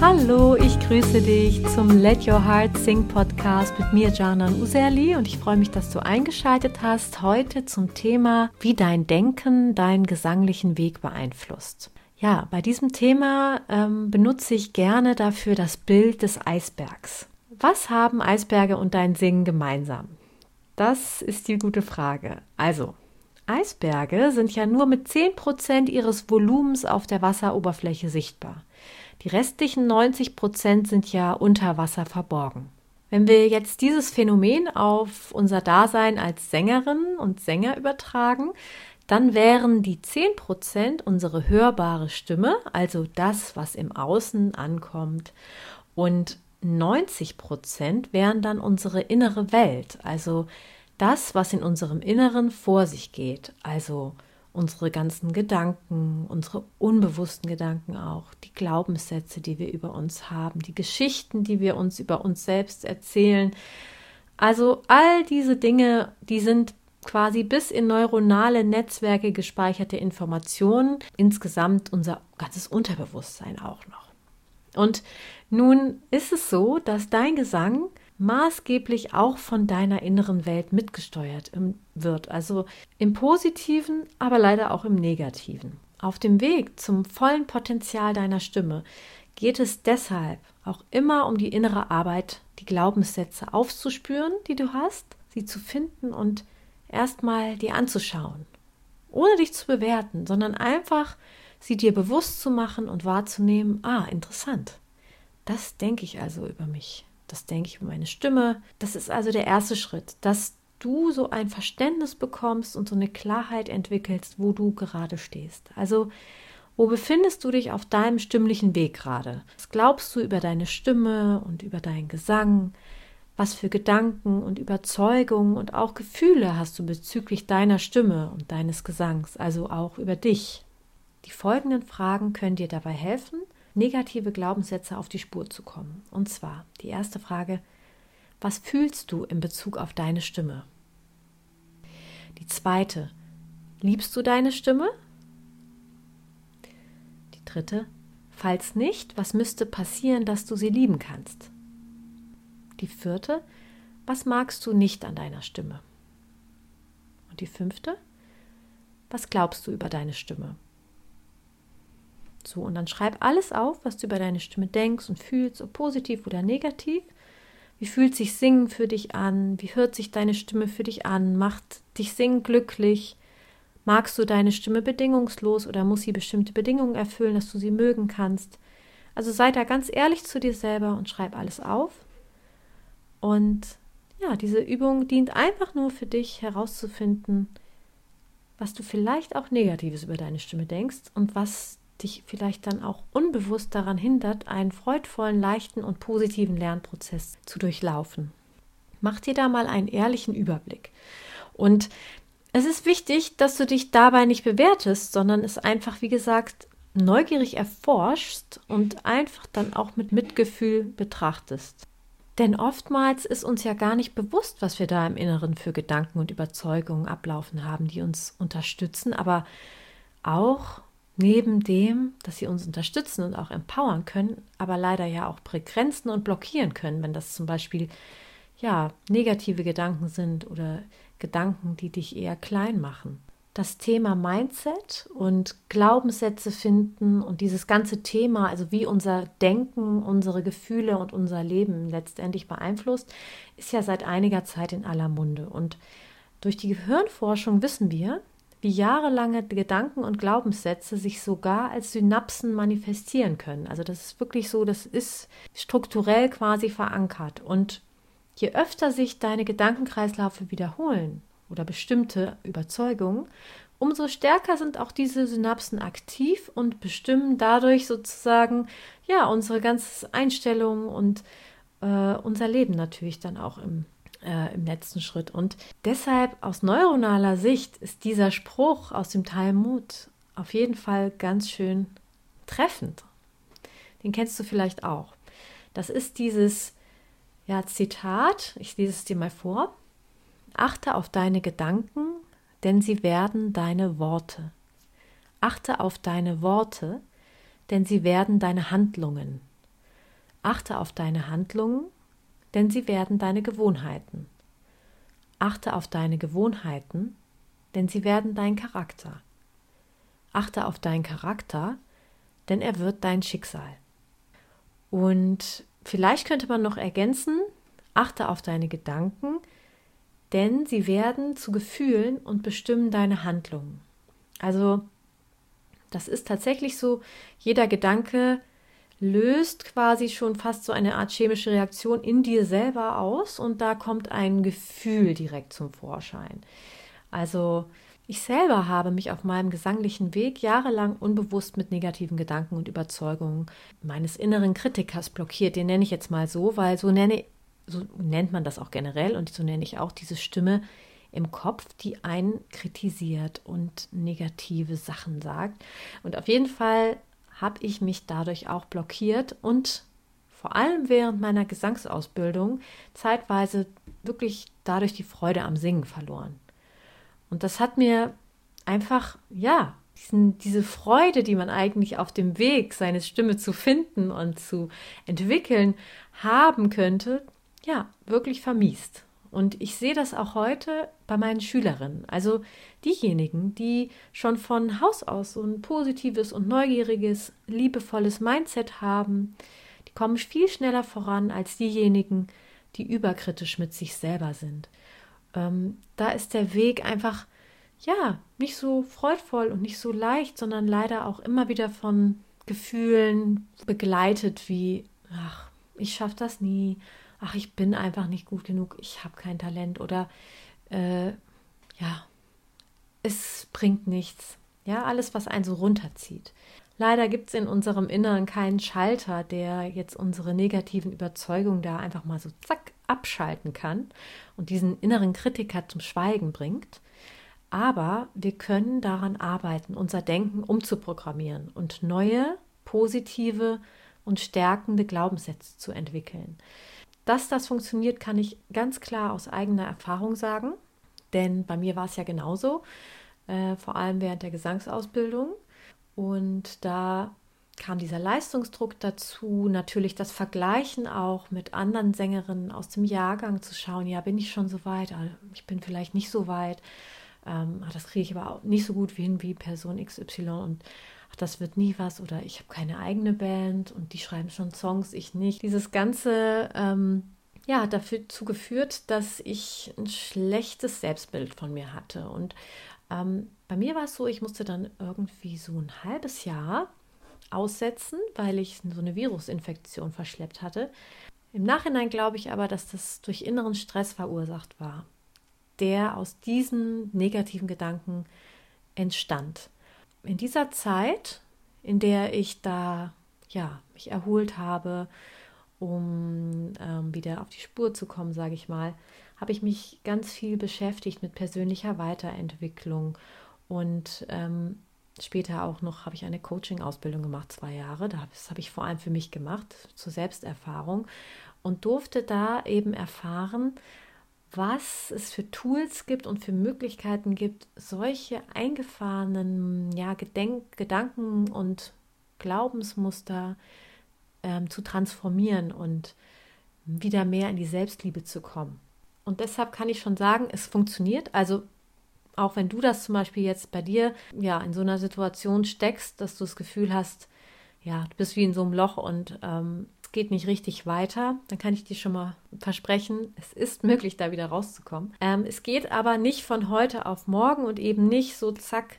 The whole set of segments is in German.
Hallo, ich grüße dich zum Let Your Heart Sing Podcast mit mir, Janan Userli, und ich freue mich, dass du eingeschaltet hast heute zum Thema, wie dein Denken deinen gesanglichen Weg beeinflusst. Ja, bei diesem Thema ähm, benutze ich gerne dafür das Bild des Eisbergs. Was haben Eisberge und dein Singen gemeinsam? Das ist die gute Frage. Also, Eisberge sind ja nur mit 10% ihres Volumens auf der Wasseroberfläche sichtbar. Die restlichen 90 Prozent sind ja unter Wasser verborgen. Wenn wir jetzt dieses Phänomen auf unser Dasein als Sängerin und Sänger übertragen, dann wären die 10 Prozent unsere hörbare Stimme, also das, was im Außen ankommt, und 90 Prozent wären dann unsere innere Welt, also das, was in unserem Inneren vor sich geht, also unsere ganzen Gedanken, unsere unbewussten Gedanken auch, die Glaubenssätze, die wir über uns haben, die Geschichten, die wir uns über uns selbst erzählen. Also all diese Dinge, die sind quasi bis in neuronale Netzwerke gespeicherte Informationen, insgesamt unser ganzes Unterbewusstsein auch noch. Und nun ist es so, dass dein Gesang maßgeblich auch von deiner inneren Welt mitgesteuert wird, also im positiven, aber leider auch im negativen. Auf dem Weg zum vollen Potenzial deiner Stimme geht es deshalb auch immer um die innere Arbeit, die Glaubenssätze aufzuspüren, die du hast, sie zu finden und erstmal dir anzuschauen, ohne dich zu bewerten, sondern einfach sie dir bewusst zu machen und wahrzunehmen, ah, interessant. Das denke ich also über mich das denke ich über meine Stimme. Das ist also der erste Schritt, dass du so ein Verständnis bekommst und so eine Klarheit entwickelst, wo du gerade stehst. Also, wo befindest du dich auf deinem stimmlichen Weg gerade? Was glaubst du über deine Stimme und über deinen Gesang? Was für Gedanken und Überzeugungen und auch Gefühle hast du bezüglich deiner Stimme und deines Gesangs, also auch über dich? Die folgenden Fragen können dir dabei helfen, negative Glaubenssätze auf die Spur zu kommen. Und zwar die erste Frage, was fühlst du in Bezug auf deine Stimme? Die zweite, liebst du deine Stimme? Die dritte, falls nicht, was müsste passieren, dass du sie lieben kannst? Die vierte, was magst du nicht an deiner Stimme? Und die fünfte, was glaubst du über deine Stimme? So, und dann schreib alles auf, was du über deine Stimme denkst und fühlst, ob positiv oder negativ. Wie fühlt sich Singen für dich an? Wie hört sich deine Stimme für dich an? Macht dich Singen glücklich? Magst du deine Stimme bedingungslos oder muss sie bestimmte Bedingungen erfüllen, dass du sie mögen kannst? Also sei da ganz ehrlich zu dir selber und schreib alles auf. Und ja, diese Übung dient einfach nur für dich herauszufinden, was du vielleicht auch Negatives über deine Stimme denkst und was dich vielleicht dann auch unbewusst daran hindert, einen freudvollen, leichten und positiven Lernprozess zu durchlaufen. Mach dir da mal einen ehrlichen Überblick. Und es ist wichtig, dass du dich dabei nicht bewertest, sondern es einfach, wie gesagt, neugierig erforschst und einfach dann auch mit Mitgefühl betrachtest. Denn oftmals ist uns ja gar nicht bewusst, was wir da im Inneren für Gedanken und Überzeugungen ablaufen haben, die uns unterstützen, aber auch neben dem, dass sie uns unterstützen und auch empowern können, aber leider ja auch begrenzen und blockieren können, wenn das zum Beispiel ja negative Gedanken sind oder Gedanken, die dich eher klein machen. Das Thema Mindset und Glaubenssätze finden und dieses ganze Thema, also wie unser Denken, unsere Gefühle und unser Leben letztendlich beeinflusst, ist ja seit einiger Zeit in aller Munde. Und durch die Gehirnforschung wissen wir, wie jahrelange Gedanken und Glaubenssätze sich sogar als Synapsen manifestieren können. Also das ist wirklich so, das ist strukturell quasi verankert. Und je öfter sich deine Gedankenkreislaufe wiederholen oder bestimmte Überzeugungen, umso stärker sind auch diese Synapsen aktiv und bestimmen dadurch sozusagen ja unsere ganze Einstellung und äh, unser Leben natürlich dann auch im äh, im letzten Schritt. Und deshalb aus neuronaler Sicht ist dieser Spruch aus dem Talmud auf jeden Fall ganz schön treffend. Den kennst du vielleicht auch. Das ist dieses ja, Zitat, ich lese es dir mal vor. Achte auf deine Gedanken, denn sie werden deine Worte. Achte auf deine Worte, denn sie werden deine Handlungen. Achte auf deine Handlungen, denn sie werden deine Gewohnheiten. Achte auf deine Gewohnheiten, denn sie werden dein Charakter. Achte auf deinen Charakter, denn er wird dein Schicksal. Und vielleicht könnte man noch ergänzen, achte auf deine Gedanken, denn sie werden zu Gefühlen und bestimmen deine Handlungen. Also das ist tatsächlich so, jeder Gedanke löst quasi schon fast so eine Art chemische Reaktion in dir selber aus und da kommt ein Gefühl direkt zum Vorschein. Also ich selber habe mich auf meinem gesanglichen Weg jahrelang unbewusst mit negativen Gedanken und Überzeugungen meines inneren Kritikers blockiert. Den nenne ich jetzt mal so, weil so nenne so nennt man das auch generell und so nenne ich auch diese Stimme im Kopf, die einen kritisiert und negative Sachen sagt. Und auf jeden Fall habe ich mich dadurch auch blockiert und vor allem während meiner Gesangsausbildung zeitweise wirklich dadurch die Freude am Singen verloren. Und das hat mir einfach, ja, diesen, diese Freude, die man eigentlich auf dem Weg, seine Stimme zu finden und zu entwickeln haben könnte, ja, wirklich vermiest. Und ich sehe das auch heute bei meinen Schülerinnen. Also diejenigen, die schon von Haus aus so ein positives und neugieriges, liebevolles Mindset haben, die kommen viel schneller voran als diejenigen, die überkritisch mit sich selber sind. Ähm, da ist der Weg einfach, ja, nicht so freudvoll und nicht so leicht, sondern leider auch immer wieder von Gefühlen begleitet wie, ach, ich schaffe das nie ach, ich bin einfach nicht gut genug, ich habe kein Talent oder äh, ja, es bringt nichts. Ja, alles, was einen so runterzieht. Leider gibt es in unserem Inneren keinen Schalter, der jetzt unsere negativen Überzeugungen da einfach mal so zack abschalten kann und diesen inneren Kritiker zum Schweigen bringt. Aber wir können daran arbeiten, unser Denken umzuprogrammieren und neue, positive und stärkende Glaubenssätze zu entwickeln. Dass das funktioniert, kann ich ganz klar aus eigener Erfahrung sagen, denn bei mir war es ja genauso, äh, vor allem während der Gesangsausbildung. Und da kam dieser Leistungsdruck dazu, natürlich das Vergleichen auch mit anderen Sängerinnen aus dem Jahrgang zu schauen, ja, bin ich schon so weit, ah, ich bin vielleicht nicht so weit, ähm, das kriege ich aber auch nicht so gut hin wie Person XY und das wird nie was oder ich habe keine eigene Band und die schreiben schon Songs, ich nicht. Dieses ganze ähm, ja, hat dazu geführt, dass ich ein schlechtes Selbstbild von mir hatte. Und ähm, bei mir war es so, ich musste dann irgendwie so ein halbes Jahr aussetzen, weil ich so eine Virusinfektion verschleppt hatte. Im Nachhinein glaube ich aber, dass das durch inneren Stress verursacht war, der aus diesen negativen Gedanken entstand in dieser Zeit, in der ich da ja mich erholt habe, um ähm, wieder auf die Spur zu kommen, sage ich mal, habe ich mich ganz viel beschäftigt mit persönlicher Weiterentwicklung und ähm, später auch noch habe ich eine Coaching-Ausbildung gemacht, zwei Jahre. Das habe ich vor allem für mich gemacht, zur Selbsterfahrung und durfte da eben erfahren, was es für Tools gibt und für Möglichkeiten gibt, solche eingefahrenen ja, Gedenk Gedanken und Glaubensmuster ähm, zu transformieren und wieder mehr in die Selbstliebe zu kommen. Und deshalb kann ich schon sagen, es funktioniert. Also auch wenn du das zum Beispiel jetzt bei dir ja in so einer Situation steckst, dass du das Gefühl hast, ja, du bist wie in so einem Loch und ähm, geht nicht richtig weiter, dann kann ich dir schon mal versprechen, es ist möglich, da wieder rauszukommen. Ähm, es geht aber nicht von heute auf morgen und eben nicht so zack,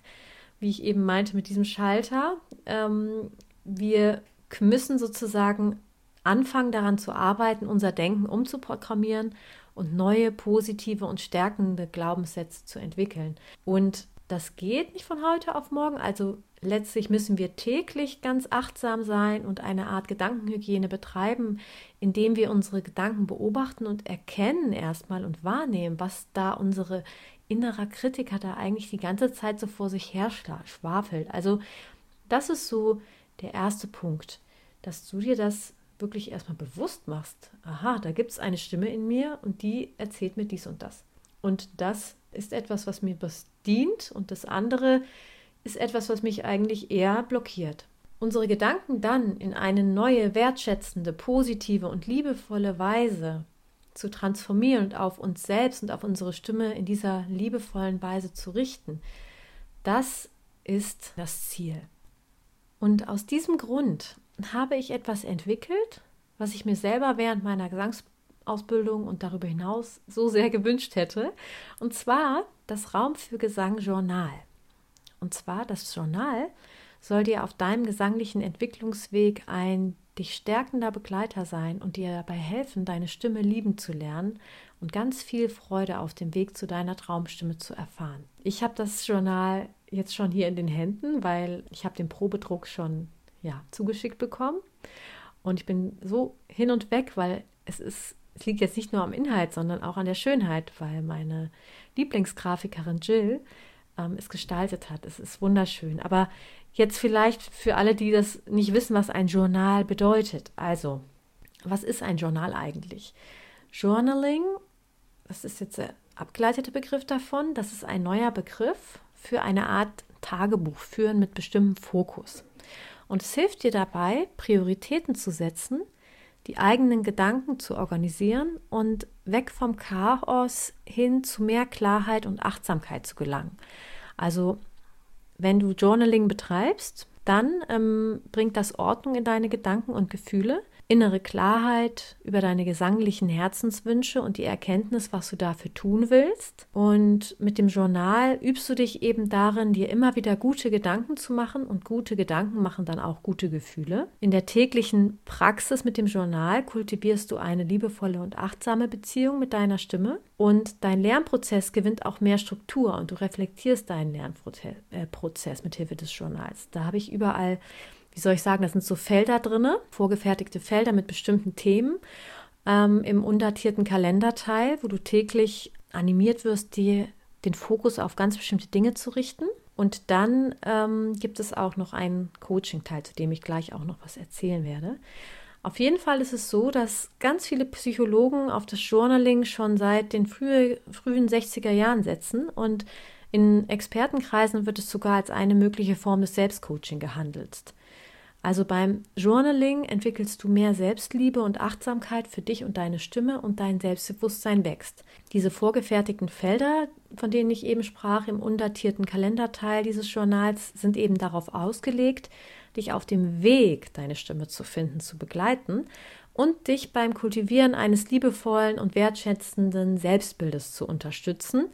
wie ich eben meinte mit diesem Schalter. Ähm, wir müssen sozusagen anfangen daran zu arbeiten, unser Denken umzuprogrammieren und neue positive und stärkende Glaubenssätze zu entwickeln. Und das geht nicht von heute auf morgen. Also letztlich müssen wir täglich ganz achtsam sein und eine Art Gedankenhygiene betreiben, indem wir unsere Gedanken beobachten und erkennen erstmal und wahrnehmen, was da unsere innerer Kritiker da eigentlich die ganze Zeit so vor sich her schwafelt. Also das ist so der erste Punkt, dass du dir das wirklich erstmal bewusst machst. Aha, da gibt es eine Stimme in mir und die erzählt mir dies und das. Und das ist etwas, was mir dient und das andere ist etwas, was mich eigentlich eher blockiert. unsere Gedanken dann in eine neue, wertschätzende, positive und liebevolle Weise zu transformieren und auf uns selbst und auf unsere Stimme in dieser liebevollen Weise zu richten, das ist das Ziel. Und aus diesem Grund habe ich etwas entwickelt, was ich mir selber während meiner Gesangsausbildung und darüber hinaus so sehr gewünscht hätte. Und zwar das Raum für Gesang Journal. Und zwar das Journal soll dir auf deinem gesanglichen Entwicklungsweg ein dich stärkender Begleiter sein und dir dabei helfen, deine Stimme lieben zu lernen und ganz viel Freude auf dem Weg zu deiner Traumstimme zu erfahren. Ich habe das Journal jetzt schon hier in den Händen, weil ich habe den Probedruck schon ja, zugeschickt bekommen und ich bin so hin und weg, weil es ist es liegt jetzt nicht nur am Inhalt, sondern auch an der Schönheit, weil meine Lieblingsgrafikerin Jill ähm, es gestaltet hat. Es ist wunderschön. Aber jetzt vielleicht für alle, die das nicht wissen, was ein Journal bedeutet. Also, was ist ein Journal eigentlich? Journaling, das ist jetzt der abgeleitete Begriff davon, das ist ein neuer Begriff für eine Art Tagebuch führen mit bestimmtem Fokus. Und es hilft dir dabei, Prioritäten zu setzen, die eigenen Gedanken zu organisieren und weg vom Chaos hin zu mehr Klarheit und Achtsamkeit zu gelangen. Also wenn du Journaling betreibst, dann ähm, bringt das Ordnung in deine Gedanken und Gefühle innere Klarheit über deine gesanglichen Herzenswünsche und die Erkenntnis, was du dafür tun willst. Und mit dem Journal übst du dich eben darin, dir immer wieder gute Gedanken zu machen und gute Gedanken machen dann auch gute Gefühle. In der täglichen Praxis mit dem Journal kultivierst du eine liebevolle und achtsame Beziehung mit deiner Stimme und dein Lernprozess gewinnt auch mehr Struktur und du reflektierst deinen Lernprozess äh, mit Hilfe des Journals. Da habe ich überall wie soll ich sagen, das sind so Felder drinne, vorgefertigte Felder mit bestimmten Themen ähm, im undatierten Kalenderteil, wo du täglich animiert wirst, dir den Fokus auf ganz bestimmte Dinge zu richten. Und dann ähm, gibt es auch noch einen Coaching-Teil, zu dem ich gleich auch noch was erzählen werde. Auf jeden Fall ist es so, dass ganz viele Psychologen auf das Journaling schon seit den frühe, frühen 60er Jahren setzen und in Expertenkreisen wird es sogar als eine mögliche Form des Selbstcoaching gehandelt. Also beim Journaling entwickelst du mehr Selbstliebe und Achtsamkeit für dich und deine Stimme und dein Selbstbewusstsein wächst. Diese vorgefertigten Felder, von denen ich eben sprach, im undatierten Kalenderteil dieses Journals, sind eben darauf ausgelegt, dich auf dem Weg, deine Stimme zu finden, zu begleiten und dich beim Kultivieren eines liebevollen und wertschätzenden Selbstbildes zu unterstützen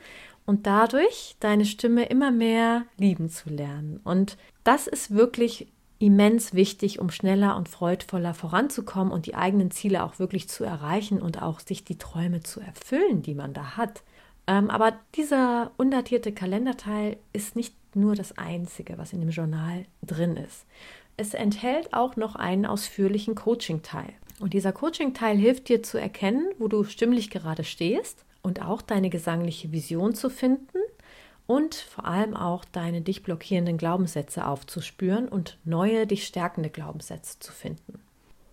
und dadurch deine Stimme immer mehr lieben zu lernen. Und das ist wirklich immens wichtig, um schneller und freudvoller voranzukommen und die eigenen Ziele auch wirklich zu erreichen und auch sich die Träume zu erfüllen, die man da hat. Ähm, aber dieser undatierte Kalenderteil ist nicht nur das Einzige, was in dem Journal drin ist. Es enthält auch noch einen ausführlichen Coaching-Teil. Und dieser Coaching-Teil hilft dir zu erkennen, wo du stimmlich gerade stehst und auch deine gesangliche Vision zu finden und vor allem auch deine dich blockierenden Glaubenssätze aufzuspüren und neue, dich stärkende Glaubenssätze zu finden.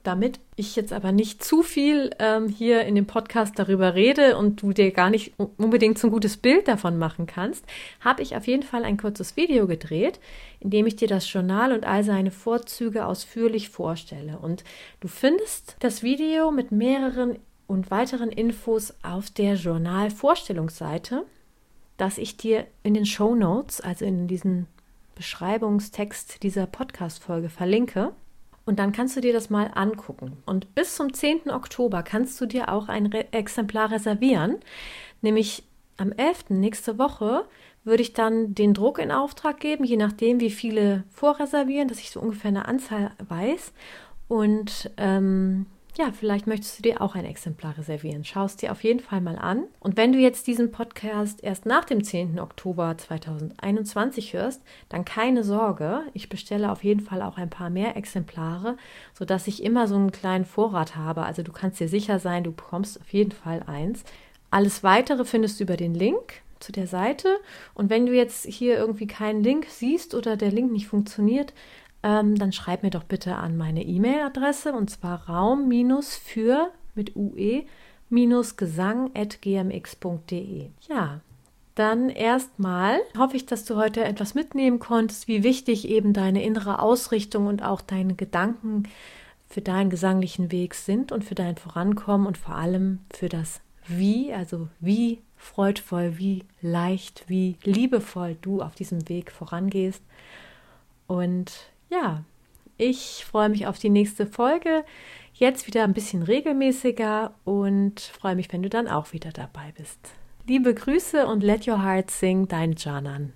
Damit ich jetzt aber nicht zu viel ähm, hier in dem Podcast darüber rede und du dir gar nicht unbedingt so ein gutes Bild davon machen kannst, habe ich auf jeden Fall ein kurzes Video gedreht, in dem ich dir das Journal und all seine Vorzüge ausführlich vorstelle. Und du findest das Video mit mehreren und weiteren Infos auf der Journal-Vorstellungsseite dass ich dir in den Show Notes, also in diesen Beschreibungstext dieser Podcast-Folge verlinke. Und dann kannst du dir das mal angucken. Und bis zum 10. Oktober kannst du dir auch ein Re Exemplar reservieren. Nämlich am 11. nächste Woche würde ich dann den Druck in Auftrag geben, je nachdem, wie viele vorreservieren, dass ich so ungefähr eine Anzahl weiß. Und ähm, ja, vielleicht möchtest du dir auch ein Exemplar reservieren. Schau es dir auf jeden Fall mal an. Und wenn du jetzt diesen Podcast erst nach dem 10. Oktober 2021 hörst, dann keine Sorge. Ich bestelle auf jeden Fall auch ein paar mehr Exemplare, sodass ich immer so einen kleinen Vorrat habe. Also du kannst dir sicher sein, du bekommst auf jeden Fall eins. Alles weitere findest du über den Link zu der Seite. Und wenn du jetzt hier irgendwie keinen Link siehst oder der Link nicht funktioniert, ähm, dann schreib mir doch bitte an meine E-Mail-Adresse und zwar raum für mit ue gesang.gmx.de. Ja, dann erstmal hoffe ich, dass du heute etwas mitnehmen konntest, wie wichtig eben deine innere Ausrichtung und auch deine Gedanken für deinen gesanglichen Weg sind und für dein Vorankommen und vor allem für das Wie, also wie freudvoll, wie leicht, wie liebevoll du auf diesem Weg vorangehst. Und ja, ich freue mich auf die nächste Folge. Jetzt wieder ein bisschen regelmäßiger und freue mich, wenn du dann auch wieder dabei bist. Liebe Grüße und let your heart sing, dein Janan.